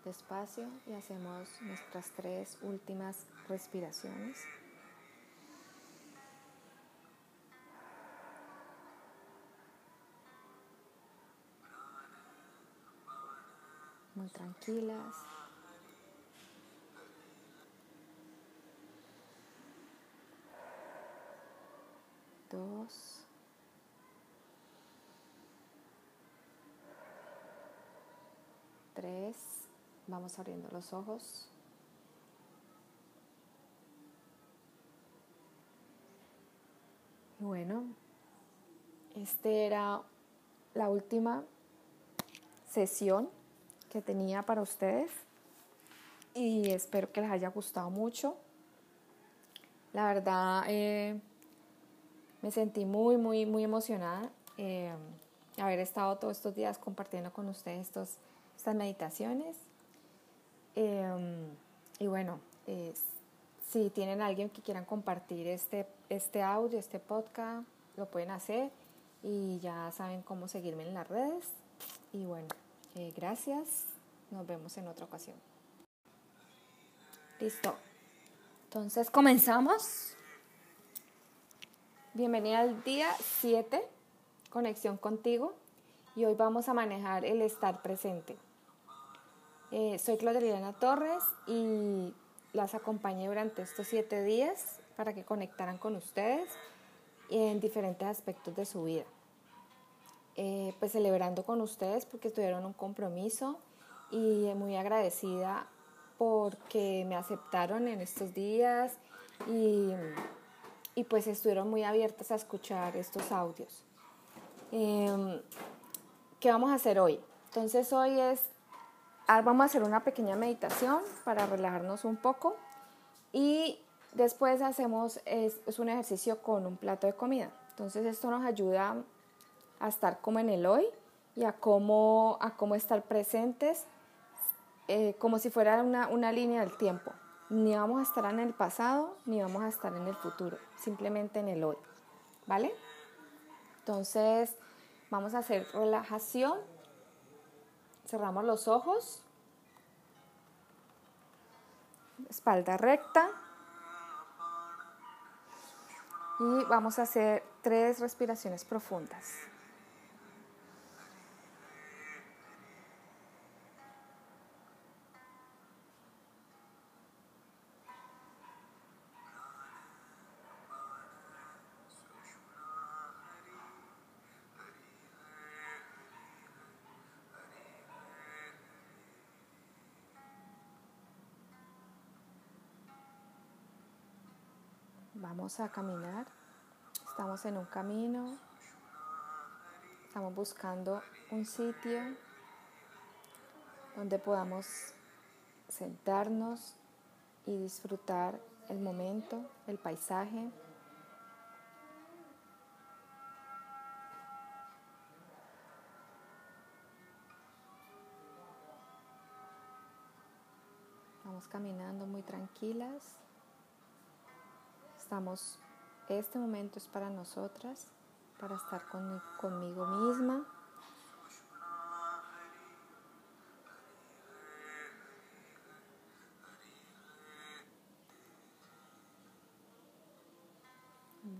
despacio y hacemos nuestras tres últimas respiraciones. Muy tranquilas. Dos. Tres. Vamos abriendo los ojos. Bueno, este era la última sesión que tenía para ustedes y espero que les haya gustado mucho. La verdad, eh, me sentí muy, muy, muy emocionada eh, haber estado todos estos días compartiendo con ustedes estos estas meditaciones. Em, y bueno, si tienen alguien que quieran compartir este, este audio, este podcast, lo pueden hacer y ya saben cómo seguirme en las redes. Y bueno, eh, gracias. Nos vemos en otra ocasión. Listo. Entonces comenzamos. Bienvenida al día 7, conexión contigo. Y hoy vamos a manejar el estar presente. Eh, soy Claudia Torres y las acompañé durante estos siete días para que conectaran con ustedes en diferentes aspectos de su vida. Eh, pues celebrando con ustedes porque tuvieron un compromiso y muy agradecida porque me aceptaron en estos días y, y pues estuvieron muy abiertas a escuchar estos audios. Em, ¿Qué vamos a hacer hoy? Entonces hoy es vamos a hacer una pequeña meditación para relajarnos un poco y después hacemos es, un ejercicio con un plato de comida. Entonces esto nos ayuda a estar como en el hoy y a cómo, a cómo estar presentes eh, como si fuera una, una línea del tiempo. Ni vamos a estar en el pasado, ni vamos a estar en el futuro, simplemente en el hoy. ¿Vale? Entonces, vamos a hacer relajación. Cerramos los ojos. Espalda recta. Y vamos a hacer tres respiraciones profundas. Vamos a caminar. Estamos en un camino. Estamos buscando un sitio donde podamos sentarnos y disfrutar el momento, el paisaje. Vamos caminando muy tranquilas. Estamos, este momento es para nosotras, para estar conmigo misma.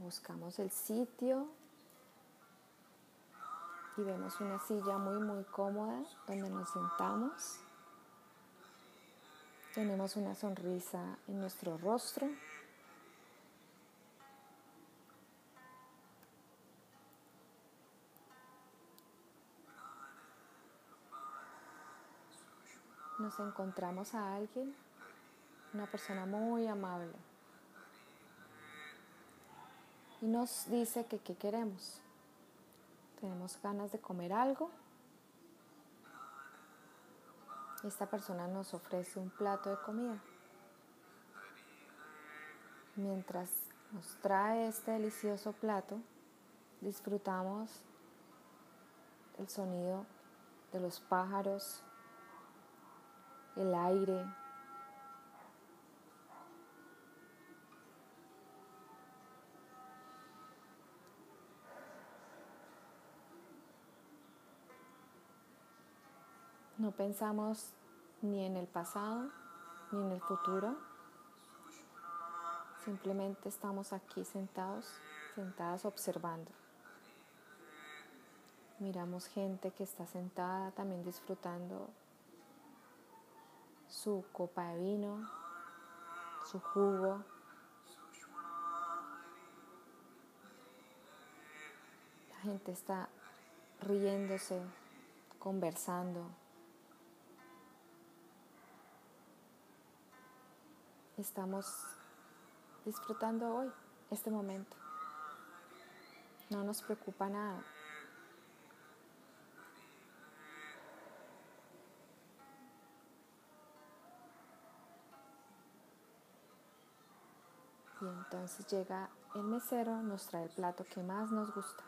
Buscamos el sitio y vemos una silla muy muy cómoda donde nos sentamos. Tenemos una sonrisa en nuestro rostro. Nos encontramos a alguien, una persona muy amable, y nos dice que qué queremos. Tenemos ganas de comer algo. Esta persona nos ofrece un plato de comida. Mientras nos trae este delicioso plato, disfrutamos el sonido de los pájaros, el aire. No pensamos ni en el pasado ni en el futuro. Simplemente estamos aquí sentados, sentadas observando. Miramos gente que está sentada también disfrutando su copa de vino, su jugo. La gente está riéndose, conversando. Estamos disfrutando hoy, este momento. No nos preocupa nada. Entonces llega el mesero, nos trae el plato que más nos gusta.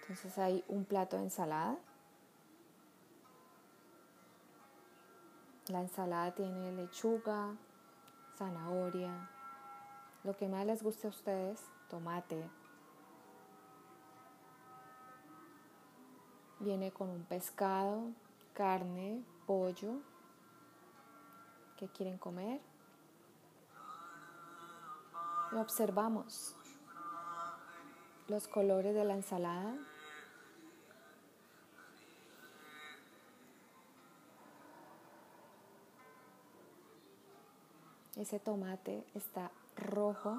Entonces hay un plato de ensalada. La ensalada tiene lechuga, zanahoria, lo que más les guste a ustedes, tomate. Viene con un pescado, carne, pollo, que quieren comer. Observamos los colores de la ensalada. Ese tomate está rojo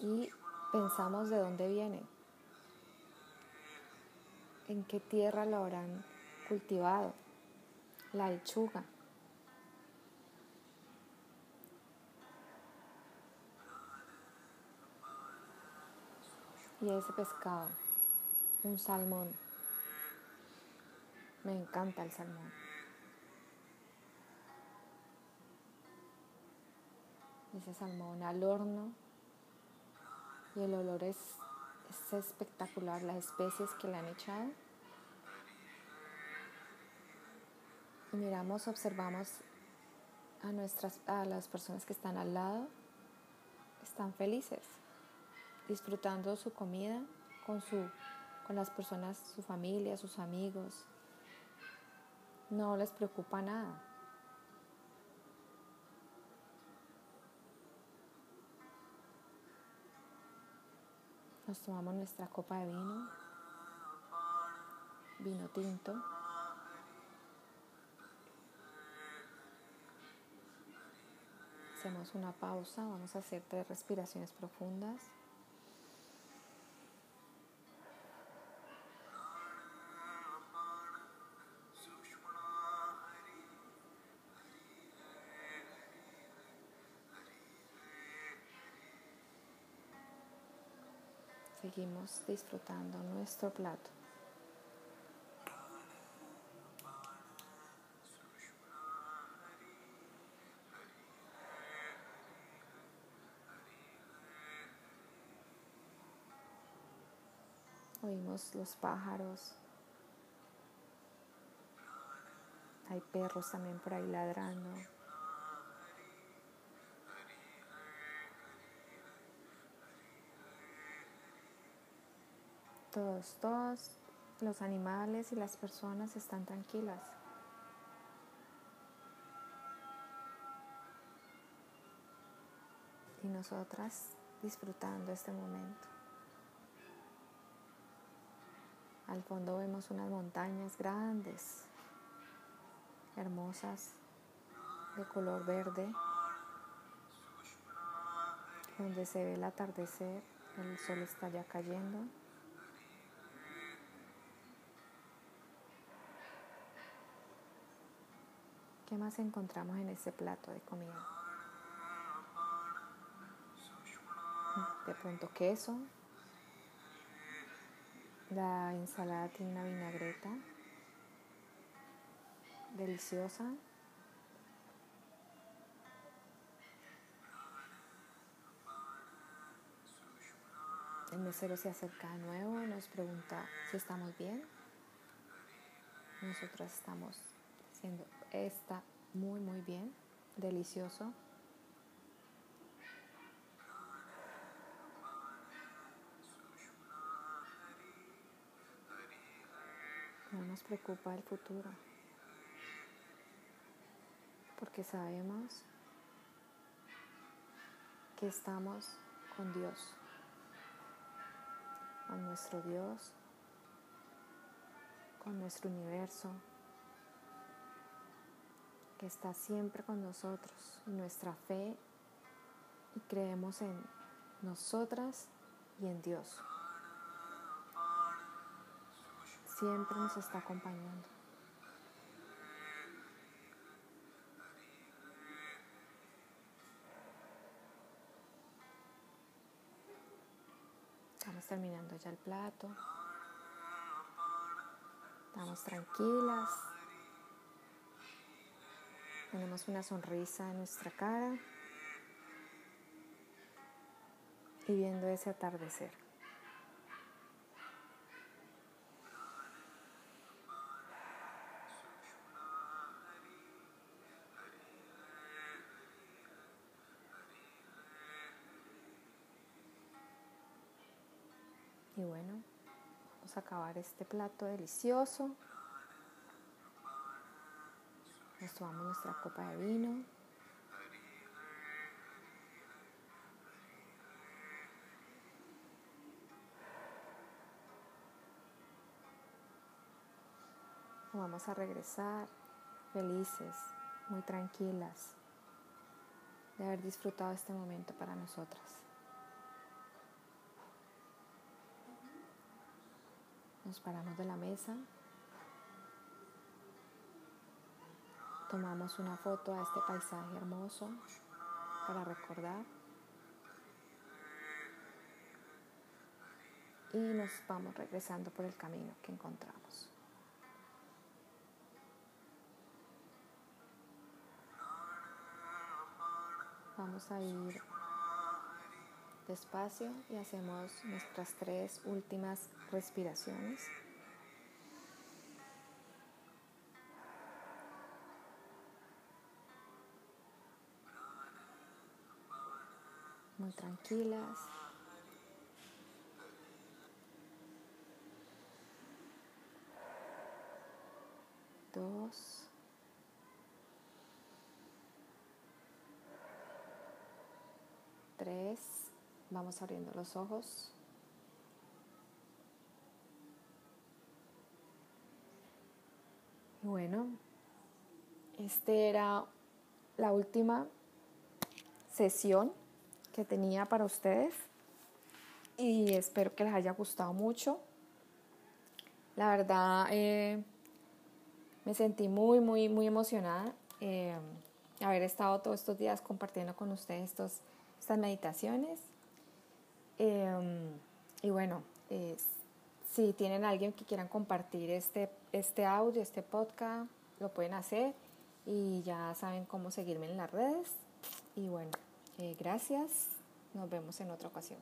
y pensamos de dónde viene, en qué tierra lo habrán cultivado la lechuga. Y ese pescado, un salmón. Me encanta el salmón. ese salmón al horno y el olor es, es espectacular, las especies que le han echado. Miramos, observamos a, nuestras, a las personas que están al lado, están felices, disfrutando su comida con, su, con las personas, su familia, sus amigos. No les preocupa nada. Nos tomamos nuestra copa de vino, vino tinto. Hacemos una pausa, vamos a hacer tres respiraciones profundas. seguimos disfrutando nuestro plato. Los pájaros. Hay perros también por ahí ladrando. Todos, todos los animales y las personas están tranquilas. Y nosotras disfrutando este momento. Al fondo vemos unas montañas grandes, hermosas, de color verde, donde se ve el atardecer, el sol está ya cayendo. ¿Qué más encontramos en este plato de comida? De pronto queso. La ensalada tiene una vinagreta deliciosa. El mesero se acerca de nuevo, nos pregunta si estamos bien. Nosotros estamos haciendo está muy muy bien, delicioso. Nos preocupa el futuro, porque sabemos que estamos con Dios, con nuestro Dios, con nuestro universo, que está siempre con nosotros, nuestra fe y creemos en nosotras y en Dios. Siempre nos está acompañando. Estamos terminando ya el plato. Estamos tranquilas. Tenemos una sonrisa en nuestra cara y viendo ese atardecer. Y bueno, vamos a acabar este plato delicioso. Nos tomamos nuestra copa de vino. Vamos a regresar felices, muy tranquilas de haber disfrutado este momento para nosotras. Nos paramos de la mesa Tomamos una foto a este paisaje hermoso para recordar. Y nos vamos regresando por el camino que encontramos. vamos a ir despacio y hacemos nuestras tres últimas respiraciones. Muy tranquilas. Dos. Tres. Vamos abriendo los ojos. Bueno, este era la última sesión que tenía para ustedes y espero que les haya gustado mucho. La verdad, eh, me sentí muy, muy, muy emocionada eh, haber estado todos estos días compartiendo con ustedes estos, estas meditaciones. Em, y bueno, si tienen alguien que quieran compartir este, este audio, este podcast, lo pueden hacer y ya saben cómo seguirme en las redes. Y bueno, eh, gracias. Nos vemos en otra ocasión.